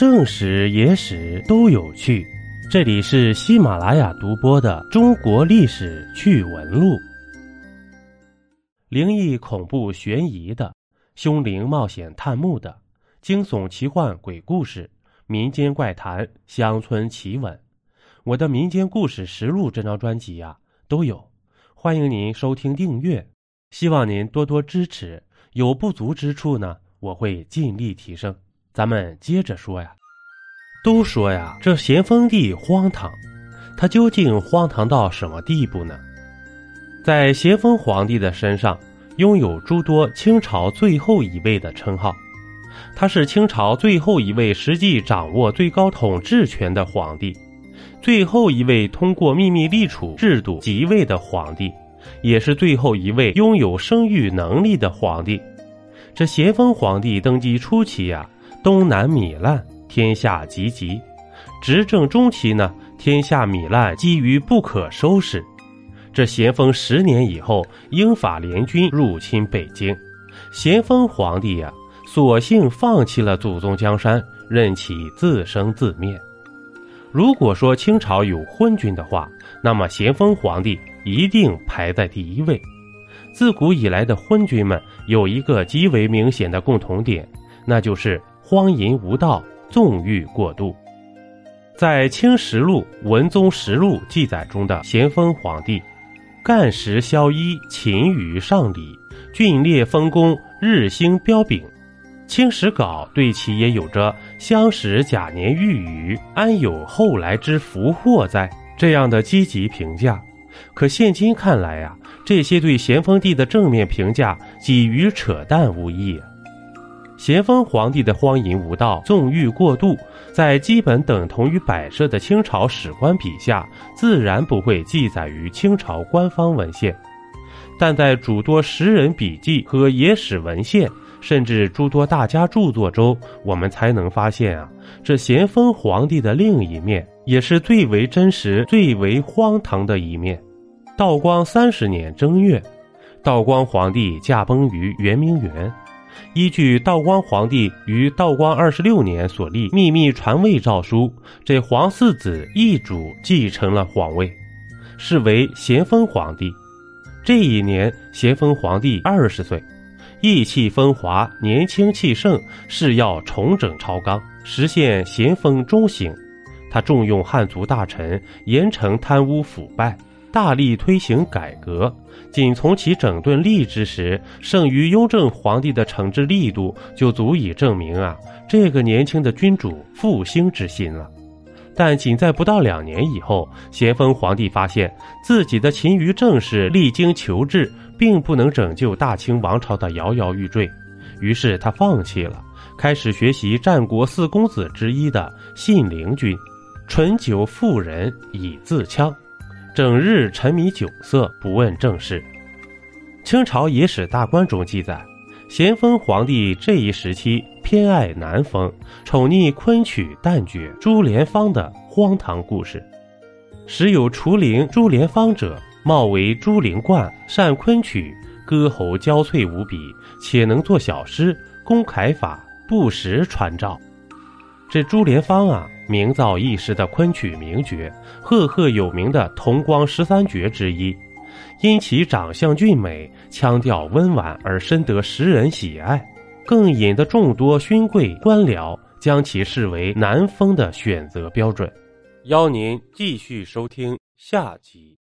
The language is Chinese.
正史、野史都有趣。这里是喜马拉雅独播的《中国历史趣闻录》，灵异、恐怖、悬疑的，凶灵冒险探墓的，惊悚、奇幻、鬼故事，民间怪谈、乡村奇闻。我的民间故事实录这张专辑呀，都有。欢迎您收听订阅，希望您多多支持。有不足之处呢，我会尽力提升。咱们接着说呀，都说呀，这咸丰帝荒唐，他究竟荒唐到什么地步呢？在咸丰皇帝的身上，拥有诸多清朝最后一位的称号，他是清朝最后一位实际掌握最高统治权的皇帝，最后一位通过秘密立储制度即位的皇帝，也是最后一位拥有生育能力的皇帝。这咸丰皇帝登基初期呀。东南糜烂，天下岌岌；执政中期呢，天下糜烂，积于不可收拾。这咸丰十年以后，英法联军入侵北京，咸丰皇帝呀，索性放弃了祖宗江山，任其自生自灭。如果说清朝有昏君的话，那么咸丰皇帝一定排在第一位。自古以来的昏君们有一个极为明显的共同点，那就是。荒淫无道，纵欲过度。在《清实录·文宗实录》记载中的咸丰皇帝，干时萧衣，勤于上礼，峻烈丰功，日兴彪炳。《清史稿》对其也有着“相识甲年遇雨，安有后来之福祸哉”这样的积极评价。可现今看来呀，这些对咸丰帝的正面评价，几与扯淡无异。咸丰皇帝的荒淫无道、纵欲过度，在基本等同于摆设的清朝史官笔下，自然不会记载于清朝官方文献；但在诸多时人笔记和野史文献，甚至诸多大家著作中，我们才能发现啊，这咸丰皇帝的另一面，也是最为真实、最为荒唐的一面。道光三十年正月，道光皇帝驾崩于圆明园。依据道光皇帝于道光二十六年所立秘密传位诏书，这皇四子奕主继承了皇位，是为咸丰皇帝。这一年，咸丰皇帝二十岁，意气风华，年轻气盛，誓要重整朝纲，实现咸丰中兴。他重用汉族大臣，严惩贪污腐败。大力推行改革，仅从其整顿吏治时胜于雍正皇帝的惩治力度，就足以证明啊，这个年轻的君主复兴之心了。但仅在不到两年以后，咸丰皇帝发现自己的勤于政事、励精求治，并不能拯救大清王朝的摇摇欲坠，于是他放弃了，开始学习战国四公子之一的信陵君，醇酒妇人以自戕。整日沉迷酒色，不问政事。清朝野史大观中记载，咸丰皇帝这一时期偏爱南风，宠溺昆曲旦角朱莲芳的荒唐故事。时有除灵朱莲芳者，貌为朱灵冠，善昆曲，歌喉娇脆无比，且能作小诗，工楷法，不时传召。这朱莲芳啊，名噪一时的昆曲名角，赫赫有名的铜光十三绝之一。因其长相俊美，腔调温婉而深得时人喜爱，更引得众多勋贵官僚将其视为南风的选择标准。邀您继续收听下集。